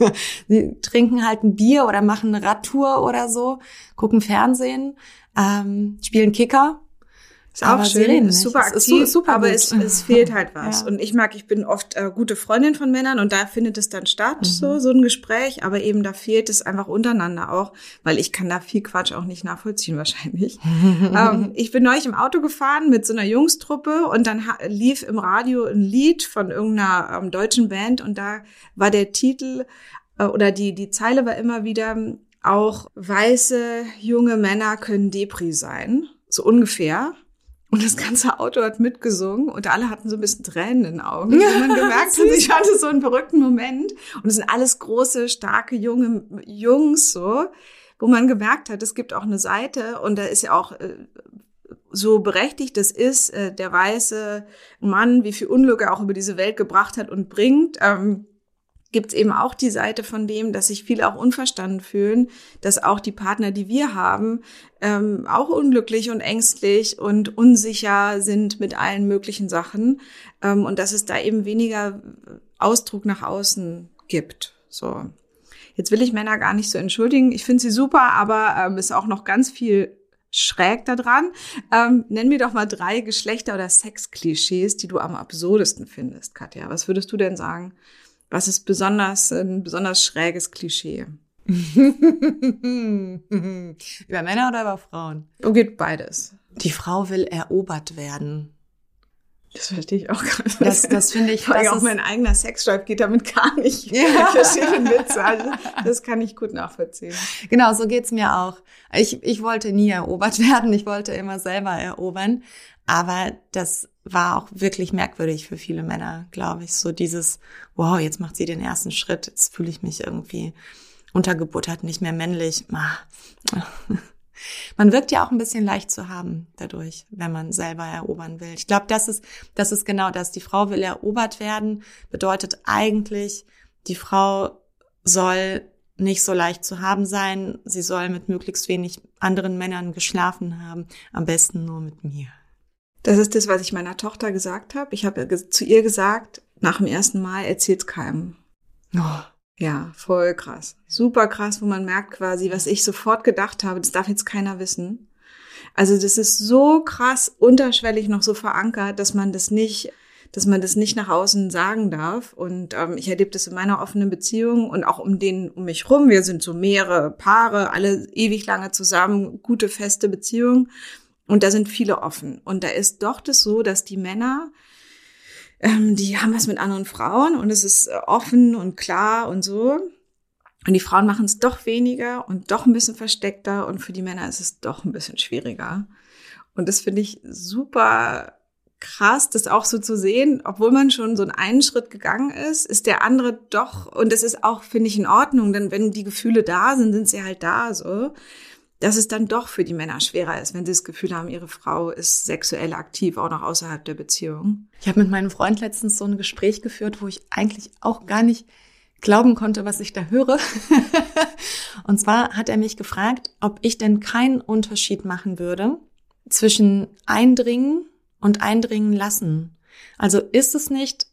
Sie trinken halt ein Bier oder machen eine Radtour oder so, gucken Fernsehen, ähm, spielen Kicker ist auch schön, ist super aktiv, ist ist super aber es, es, fehlt halt was. Ja. Und ich mag, ich bin oft äh, gute Freundin von Männern und da findet es dann statt, mhm. so, so ein Gespräch, aber eben da fehlt es einfach untereinander auch, weil ich kann da viel Quatsch auch nicht nachvollziehen wahrscheinlich. ähm, ich bin neulich im Auto gefahren mit so einer Jungstruppe und dann lief im Radio ein Lied von irgendeiner ähm, deutschen Band und da war der Titel äh, oder die, die Zeile war immer wieder, auch weiße junge Männer können Depri sein, so ungefähr. Und das ganze Auto hat mitgesungen und alle hatten so ein bisschen Tränen in den Augen. Ja, man gemerkt hat, ich hatte so einen verrückten Moment. Und es sind alles große, starke, junge Jungs so, wo man gemerkt hat, es gibt auch eine Seite und da ist ja auch äh, so berechtigt das ist, äh, der weiße Mann, wie viel Unglück er auch über diese Welt gebracht hat und bringt. Ähm, gibt es eben auch die Seite von dem, dass sich viele auch unverstanden fühlen, dass auch die Partner, die wir haben, ähm, auch unglücklich und ängstlich und unsicher sind mit allen möglichen Sachen ähm, und dass es da eben weniger Ausdruck nach außen gibt. So. Jetzt will ich Männer gar nicht so entschuldigen. Ich finde sie super, aber ähm, ist auch noch ganz viel schräg da dran. Ähm, nenn mir doch mal drei Geschlechter- oder Sexklischees, die du am absurdesten findest, Katja. Was würdest du denn sagen? Was ist besonders ein besonders schräges Klischee? über Männer oder über Frauen? Oh, geht beides. Die Frau will erobert werden. Das verstehe ich auch gerade. Das, das finde ich. Weil auch mein eigener Sexdrive geht damit gar nicht. Ja. Ich verstehe den Witz. Also das kann ich gut nachvollziehen. Genau, so geht's mir auch. Ich, ich wollte nie erobert werden. Ich wollte immer selber erobern. Aber das war auch wirklich merkwürdig für viele Männer, glaube ich. So dieses, wow, jetzt macht sie den ersten Schritt, jetzt fühle ich mich irgendwie untergebuttert, nicht mehr männlich. Man wirkt ja auch ein bisschen leicht zu haben dadurch, wenn man selber erobern will. Ich glaube, das ist, das ist genau das. Die Frau will erobert werden, bedeutet eigentlich, die Frau soll nicht so leicht zu haben sein. Sie soll mit möglichst wenig anderen Männern geschlafen haben. Am besten nur mit mir. Das ist das, was ich meiner Tochter gesagt habe. Ich habe zu ihr gesagt, nach dem ersten Mal erzählt's keinem. Oh. Ja, voll krass. Super krass, wo man merkt quasi, was ich sofort gedacht habe, das darf jetzt keiner wissen. Also das ist so krass unterschwellig noch so verankert, dass man das nicht, dass man das nicht nach außen sagen darf. Und ähm, ich erlebe das in meiner offenen Beziehung und auch um den um mich rum. Wir sind so mehrere Paare, alle ewig lange zusammen, gute feste Beziehungen. Und da sind viele offen. Und da ist doch das so, dass die Männer, ähm, die haben was mit anderen Frauen und es ist äh, offen und klar und so. Und die Frauen machen es doch weniger und doch ein bisschen versteckter und für die Männer ist es doch ein bisschen schwieriger. Und das finde ich super krass, das auch so zu sehen, obwohl man schon so einen Schritt gegangen ist, ist der andere doch, und das ist auch, finde ich, in Ordnung, denn wenn die Gefühle da sind, sind sie halt da, so dass es dann doch für die Männer schwerer ist, wenn sie das Gefühl haben, ihre Frau ist sexuell aktiv, auch noch außerhalb der Beziehung. Ich habe mit meinem Freund letztens so ein Gespräch geführt, wo ich eigentlich auch gar nicht glauben konnte, was ich da höre. und zwar hat er mich gefragt, ob ich denn keinen Unterschied machen würde zwischen eindringen und eindringen lassen. Also ist es nicht,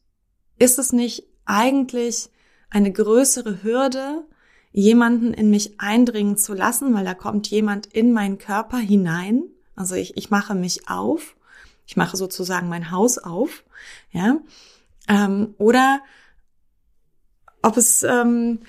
ist es nicht eigentlich eine größere Hürde, jemanden in mich eindringen zu lassen, weil da kommt jemand in meinen Körper hinein. Also ich, ich mache mich auf. Ich mache sozusagen mein Haus auf. Ja. Ähm, oder ob es ähm,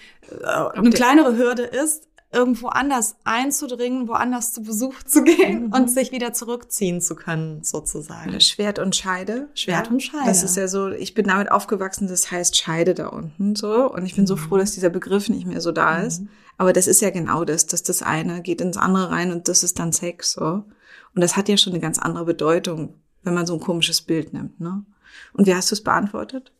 eine kleinere Hürde ist, irgendwo anders einzudringen, woanders zu Besuch zu gehen mhm. und sich wieder zurückziehen zu können, sozusagen. Schwert und Scheide. Schwert ja. und Scheide. Das ist ja so, ich bin damit aufgewachsen, das heißt Scheide da unten so. Und ich bin mhm. so froh, dass dieser Begriff nicht mehr so da ist. Mhm. Aber das ist ja genau das, dass das eine geht ins andere rein und das ist dann Sex so. Und das hat ja schon eine ganz andere Bedeutung, wenn man so ein komisches Bild nimmt, ne? Und wie hast du es beantwortet?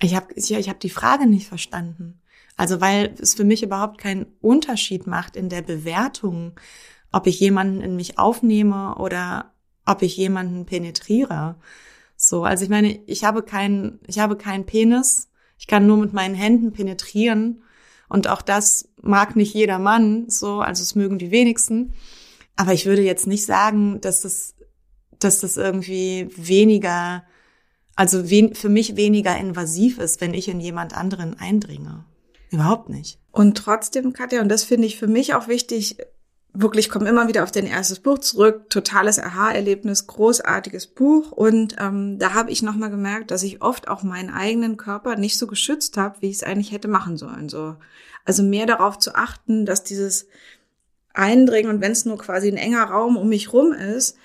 Ich habe ich, ich hab die Frage nicht verstanden. Also weil es für mich überhaupt keinen Unterschied macht in der Bewertung, ob ich jemanden in mich aufnehme oder ob ich jemanden penetriere. So, also ich meine, ich habe keinen, ich habe keinen Penis. Ich kann nur mit meinen Händen penetrieren Und auch das mag nicht jeder Mann so, also es mögen die wenigsten. Aber ich würde jetzt nicht sagen, dass das, dass das irgendwie weniger, also wen, für mich weniger invasiv ist, wenn ich in jemand anderen eindringe. Überhaupt nicht. Und trotzdem, Katja, und das finde ich für mich auch wichtig, wirklich komme immer wieder auf dein erstes Buch zurück. Totales Aha-Erlebnis, großartiges Buch. Und ähm, da habe ich nochmal gemerkt, dass ich oft auch meinen eigenen Körper nicht so geschützt habe, wie ich es eigentlich hätte machen sollen. So, also mehr darauf zu achten, dass dieses Eindringen und wenn es nur quasi ein enger Raum um mich rum ist,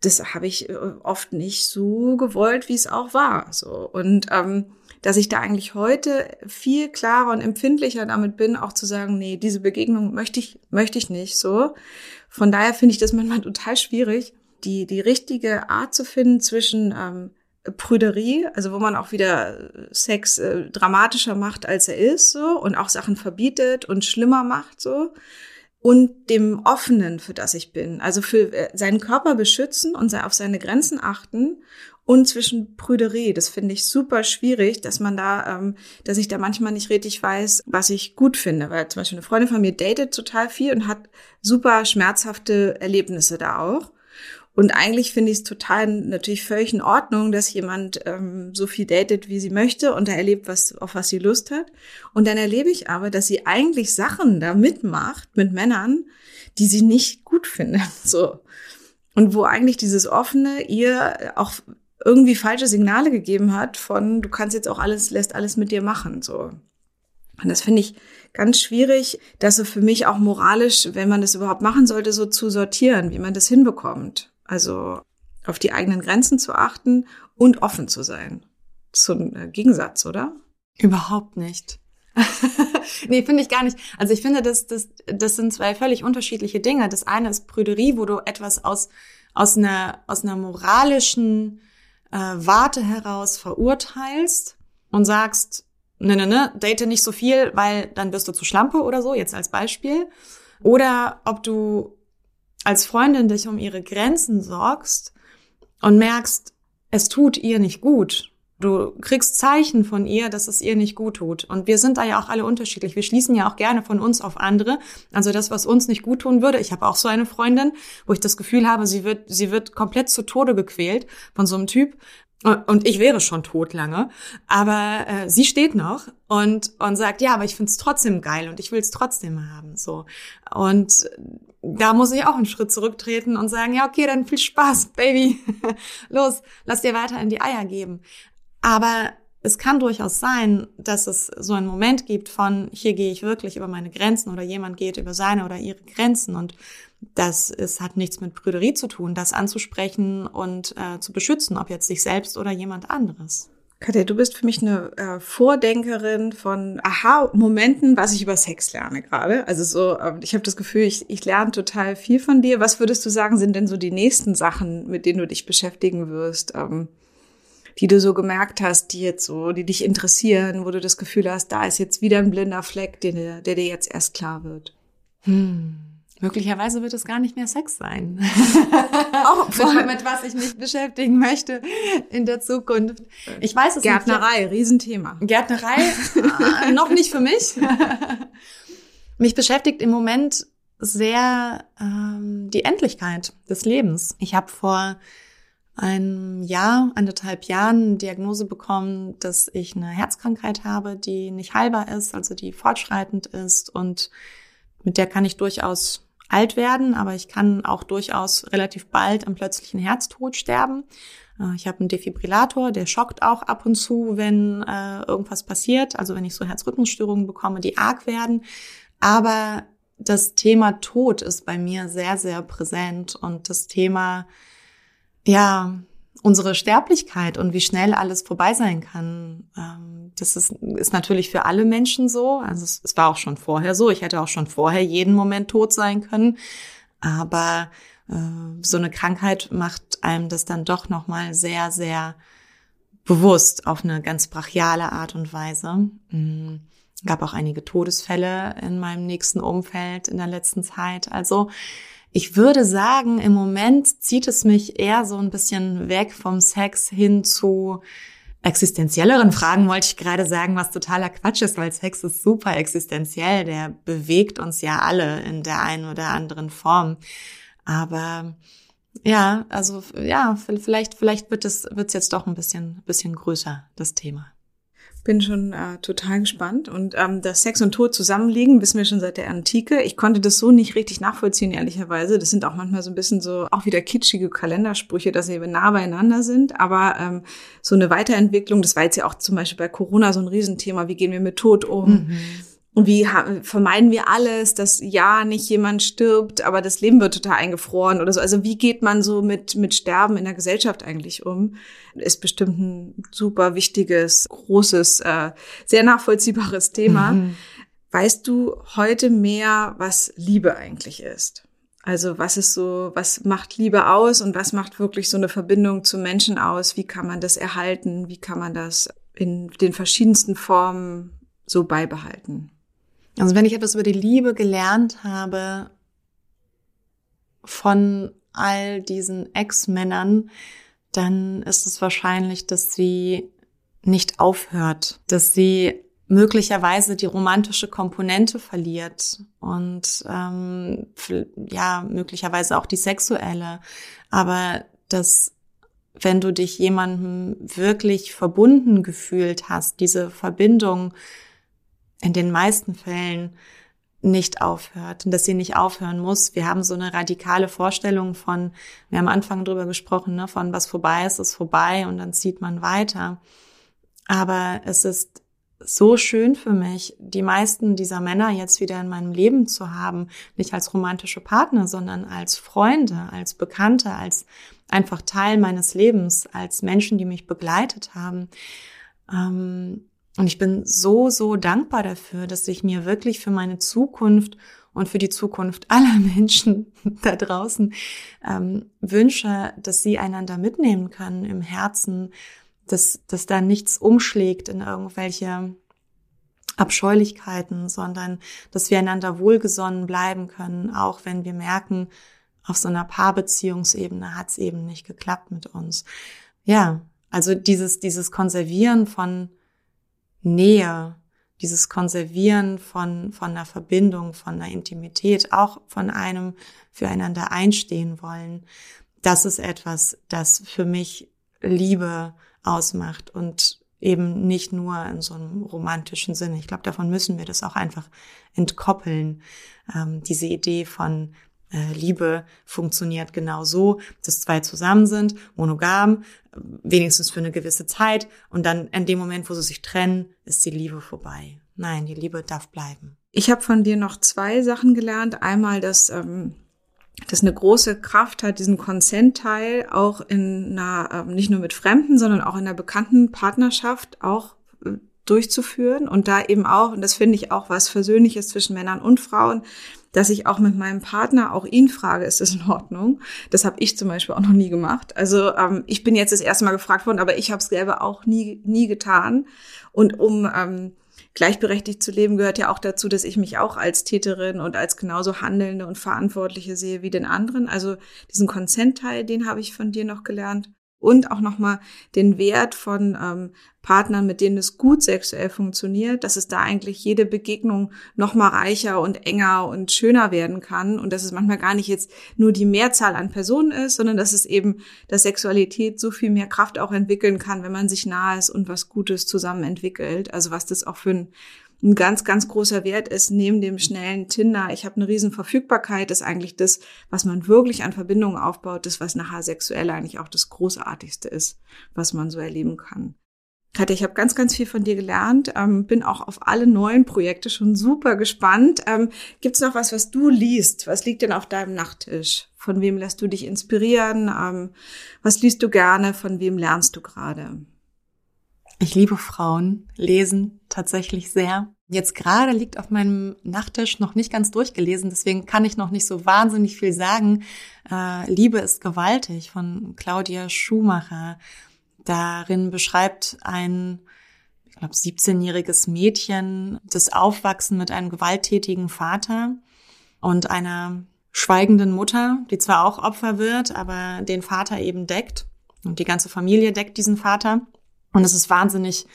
das habe ich äh, oft nicht so gewollt, wie es auch war. So und ähm, dass ich da eigentlich heute viel klarer und empfindlicher damit bin, auch zu sagen, nee, diese Begegnung möchte ich, möchte ich nicht so. Von daher finde ich das manchmal total schwierig, die, die richtige Art zu finden zwischen ähm, Prüderie, also wo man auch wieder Sex äh, dramatischer macht, als er ist, so, und auch Sachen verbietet und schlimmer macht, so, und dem Offenen, für das ich bin. Also für äh, seinen Körper beschützen und auf seine Grenzen achten und zwischen Prüderie. Das finde ich super schwierig, dass man da, ähm, dass ich da manchmal nicht richtig weiß, was ich gut finde. Weil zum Beispiel eine Freundin von mir datet total viel und hat super schmerzhafte Erlebnisse da auch. Und eigentlich finde ich es total natürlich völlig in Ordnung, dass jemand ähm, so viel datet, wie sie möchte und er erlebt, was, auf was sie Lust hat. Und dann erlebe ich aber, dass sie eigentlich Sachen da mitmacht mit Männern, die sie nicht gut findet. So. Und wo eigentlich dieses Offene ihr auch irgendwie falsche Signale gegeben hat von, du kannst jetzt auch alles, lässt alles mit dir machen, so. Und das finde ich ganz schwierig, das so für mich auch moralisch, wenn man das überhaupt machen sollte, so zu sortieren, wie man das hinbekommt. Also auf die eigenen Grenzen zu achten und offen zu sein. Das ist so ein äh, Gegensatz, oder? Überhaupt nicht. nee, finde ich gar nicht. Also ich finde, das, das, das sind zwei völlig unterschiedliche Dinge. Das eine ist Prüderie, wo du etwas aus, aus, einer, aus einer moralischen äh, Warte heraus verurteilst und sagst, ne, ne, ne, date nicht so viel, weil dann wirst du zu Schlampe oder so, jetzt als Beispiel. Oder ob du als Freundin dich um ihre Grenzen sorgst und merkst, es tut ihr nicht gut. Du kriegst Zeichen von ihr, dass es ihr nicht gut tut. Und wir sind da ja auch alle unterschiedlich. Wir schließen ja auch gerne von uns auf andere. Also das, was uns nicht gut tun würde. Ich habe auch so eine Freundin, wo ich das Gefühl habe, sie wird, sie wird komplett zu Tode gequält von so einem Typ. Und ich wäre schon tot lange, aber äh, sie steht noch und und sagt, ja, aber ich find's trotzdem geil und ich will's trotzdem haben, so. Und da muss ich auch einen Schritt zurücktreten und sagen, ja, okay, dann viel Spaß, Baby. Los, lass dir weiter in die Eier geben. Aber es kann durchaus sein, dass es so einen Moment gibt von, hier gehe ich wirklich über meine Grenzen oder jemand geht über seine oder ihre Grenzen und das ist, hat nichts mit Brüderie zu tun, das anzusprechen und äh, zu beschützen, ob jetzt sich selbst oder jemand anderes. Katja, du bist für mich eine äh, Vordenkerin von Aha-Momenten, was ich über Sex lerne gerade. Also so, äh, ich habe das Gefühl, ich, ich lerne total viel von dir. Was würdest du sagen, sind denn so die nächsten Sachen, mit denen du dich beschäftigen wirst? Ähm, die du so gemerkt hast, die jetzt so, die dich interessieren, wo du das Gefühl hast, da ist jetzt wieder ein blinder Fleck, der, der dir jetzt erst klar wird? Hm. Möglicherweise wird es gar nicht mehr Sex sein. Auch mit, mit, was ich mich beschäftigen möchte in der Zukunft. Ich weiß es Gärtnerei, nicht. Riesenthema. Gärtnerei, äh, noch nicht für mich. mich beschäftigt im Moment sehr ähm, die Endlichkeit des Lebens. Ich habe vor ein Jahr, anderthalb Jahren Diagnose bekommen, dass ich eine Herzkrankheit habe, die nicht heilbar ist, also die fortschreitend ist und mit der kann ich durchaus alt werden, aber ich kann auch durchaus relativ bald am plötzlichen Herztod sterben. Äh, ich habe einen Defibrillator, der schockt auch ab und zu, wenn äh, irgendwas passiert, also wenn ich so Herzrhythmusstörungen bekomme, die arg werden. Aber das Thema Tod ist bei mir sehr, sehr präsent und das Thema ja, unsere Sterblichkeit und wie schnell alles vorbei sein kann. Ähm, das ist, ist natürlich für alle Menschen so. Also es, es, war auch schon vorher so. Ich hätte auch schon vorher jeden Moment tot sein können. Aber äh, so eine Krankheit macht einem das dann doch nochmal sehr, sehr bewusst auf eine ganz brachiale Art und Weise. Mhm. Gab auch einige Todesfälle in meinem nächsten Umfeld in der letzten Zeit. Also ich würde sagen, im Moment zieht es mich eher so ein bisschen weg vom Sex hin zu existenzielleren Fragen wollte ich gerade sagen, was totaler Quatsch ist, weil Sex ist super existenziell. Der bewegt uns ja alle in der einen oder anderen Form. Aber ja, also ja, vielleicht, vielleicht wird es, wird es jetzt doch ein bisschen, bisschen größer, das Thema. Bin schon äh, total gespannt. Und ähm, dass Sex und Tod zusammenliegen, wissen wir schon seit der Antike. Ich konnte das so nicht richtig nachvollziehen, ehrlicherweise. Das sind auch manchmal so ein bisschen so auch wieder kitschige Kalendersprüche, dass sie nah beieinander sind. Aber ähm, so eine Weiterentwicklung, das war jetzt ja auch zum Beispiel bei Corona so ein Riesenthema. Wie gehen wir mit Tod um? Mhm. Und wie vermeiden wir alles, dass ja nicht jemand stirbt, aber das Leben wird total eingefroren oder so. Also wie geht man so mit, mit Sterben in der Gesellschaft eigentlich um? Ist bestimmt ein super wichtiges, großes, äh, sehr nachvollziehbares Thema. Mhm. Weißt du heute mehr, was Liebe eigentlich ist? Also was ist so, was macht Liebe aus und was macht wirklich so eine Verbindung zu Menschen aus? Wie kann man das erhalten? Wie kann man das in den verschiedensten Formen so beibehalten? Also wenn ich etwas über die Liebe gelernt habe von all diesen Ex-Männern, dann ist es wahrscheinlich, dass sie nicht aufhört, dass sie möglicherweise die romantische Komponente verliert und ähm, ja möglicherweise auch die sexuelle, aber dass wenn du dich jemandem wirklich verbunden gefühlt hast, diese Verbindung in den meisten Fällen nicht aufhört und dass sie nicht aufhören muss. Wir haben so eine radikale Vorstellung von, wir haben am Anfang drüber gesprochen, ne, von was vorbei ist, ist vorbei und dann zieht man weiter. Aber es ist so schön für mich, die meisten dieser Männer jetzt wieder in meinem Leben zu haben, nicht als romantische Partner, sondern als Freunde, als Bekannte, als einfach Teil meines Lebens, als Menschen, die mich begleitet haben. Ähm, und ich bin so, so dankbar dafür, dass ich mir wirklich für meine Zukunft und für die Zukunft aller Menschen da draußen ähm, wünsche, dass sie einander mitnehmen können im Herzen, dass, dass da nichts umschlägt in irgendwelche Abscheulichkeiten, sondern dass wir einander wohlgesonnen bleiben können, auch wenn wir merken, auf so einer Paarbeziehungsebene hat es eben nicht geklappt mit uns. Ja, also dieses, dieses Konservieren von Nähe, dieses Konservieren von, von einer Verbindung, von einer Intimität, auch von einem füreinander einstehen wollen, das ist etwas, das für mich Liebe ausmacht und eben nicht nur in so einem romantischen Sinne. Ich glaube, davon müssen wir das auch einfach entkoppeln. Ähm, diese Idee von Liebe funktioniert genau so, dass zwei zusammen sind, monogam, wenigstens für eine gewisse Zeit und dann in dem Moment, wo sie sich trennen, ist die Liebe vorbei. Nein, die Liebe darf bleiben. Ich habe von dir noch zwei Sachen gelernt. Einmal, dass ähm, das eine große Kraft hat, diesen Consent-Teil auch in einer, ähm, nicht nur mit Fremden, sondern auch in einer bekannten Partnerschaft auch äh, durchzuführen und da eben auch, und das finde ich auch was Versöhnliches zwischen Männern und Frauen, dass ich auch mit meinem Partner auch ihn frage, ist das in Ordnung? Das habe ich zum Beispiel auch noch nie gemacht. Also ähm, ich bin jetzt das erste Mal gefragt worden, aber ich habe es selber auch nie, nie getan. Und um ähm, gleichberechtigt zu leben, gehört ja auch dazu, dass ich mich auch als Täterin und als genauso Handelnde und Verantwortliche sehe wie den anderen. Also diesen Consent-Teil, den habe ich von dir noch gelernt und auch nochmal den Wert von ähm, Partnern, mit denen es gut sexuell funktioniert, dass es da eigentlich jede Begegnung nochmal reicher und enger und schöner werden kann und dass es manchmal gar nicht jetzt nur die Mehrzahl an Personen ist, sondern dass es eben, dass Sexualität so viel mehr Kraft auch entwickeln kann, wenn man sich nahe ist und was Gutes zusammen entwickelt. Also was das auch für ein ein ganz, ganz großer Wert ist, neben dem schnellen Tinder, ich habe eine riesen Verfügbarkeit, ist eigentlich das, was man wirklich an Verbindungen aufbaut, das, was nachher sexuell eigentlich auch das Großartigste ist, was man so erleben kann. Katja, ich habe ganz, ganz viel von dir gelernt, ähm, bin auch auf alle neuen Projekte schon super gespannt. Ähm, Gibt es noch was, was du liest? Was liegt denn auf deinem Nachttisch? Von wem lässt du dich inspirieren? Ähm, was liest du gerne? Von wem lernst du gerade? Ich liebe Frauen, lesen tatsächlich sehr. Jetzt gerade liegt auf meinem Nachttisch noch nicht ganz durchgelesen, deswegen kann ich noch nicht so wahnsinnig viel sagen. Äh, Liebe ist gewaltig von Claudia Schumacher. Darin beschreibt ein, ich glaube, 17-jähriges Mädchen das Aufwachsen mit einem gewalttätigen Vater und einer schweigenden Mutter, die zwar auch Opfer wird, aber den Vater eben deckt und die ganze Familie deckt diesen Vater. Und es ist wahnsinnig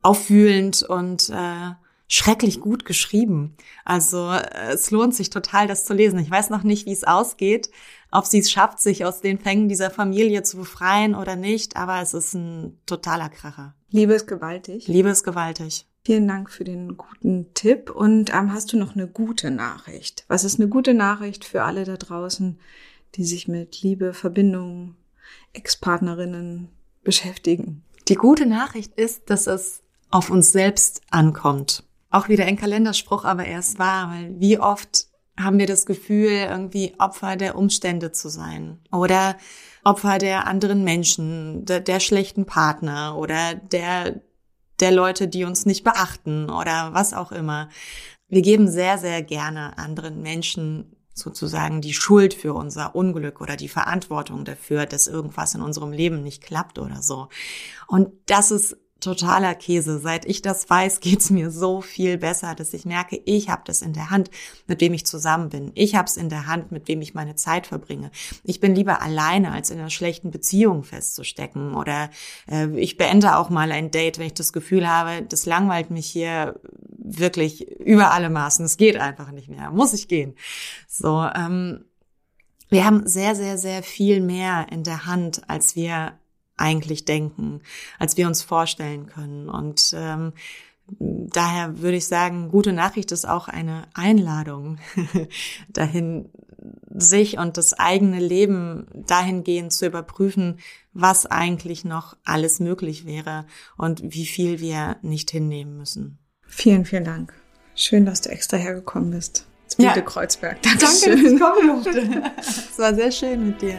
auffühlend und äh, schrecklich gut geschrieben. Also äh, es lohnt sich total, das zu lesen. Ich weiß noch nicht, wie es ausgeht, ob sie es schafft, sich aus den Fängen dieser Familie zu befreien oder nicht, aber es ist ein totaler Kracher. Liebe ist gewaltig. Liebe ist gewaltig. Vielen Dank für den guten Tipp. Und ähm, hast du noch eine gute Nachricht? Was ist eine gute Nachricht für alle da draußen, die sich mit Liebe, Verbindung, Ex-Partnerinnen beschäftigen? Die gute Nachricht ist, dass es auf uns selbst ankommt. Auch wieder ein Kalenderspruch, aber erst wahr, weil wie oft haben wir das Gefühl, irgendwie Opfer der Umstände zu sein oder Opfer der anderen Menschen, der, der schlechten Partner oder der der Leute, die uns nicht beachten oder was auch immer. Wir geben sehr, sehr gerne anderen Menschen sozusagen die Schuld für unser Unglück oder die Verantwortung dafür, dass irgendwas in unserem Leben nicht klappt oder so. Und das ist totaler Käse. Seit ich das weiß, geht's mir so viel besser, dass ich merke, ich habe das in der Hand, mit wem ich zusammen bin. Ich habe es in der Hand, mit wem ich meine Zeit verbringe. Ich bin lieber alleine, als in einer schlechten Beziehung festzustecken. Oder äh, ich beende auch mal ein Date, wenn ich das Gefühl habe, das langweilt mich hier wirklich über alle Maßen. Es geht einfach nicht mehr. Muss ich gehen. So, ähm, wir haben sehr, sehr, sehr viel mehr in der Hand, als wir eigentlich denken, als wir uns vorstellen können. Und ähm, daher würde ich sagen, gute Nachricht ist auch eine Einladung dahin, sich und das eigene Leben dahingehend zu überprüfen, was eigentlich noch alles möglich wäre und wie viel wir nicht hinnehmen müssen. Vielen, vielen Dank. Schön, dass du extra hergekommen bist. Ja. Kreuzberg. Dankeschön. Danke, dass ich kommen durfte. Es war sehr schön mit dir.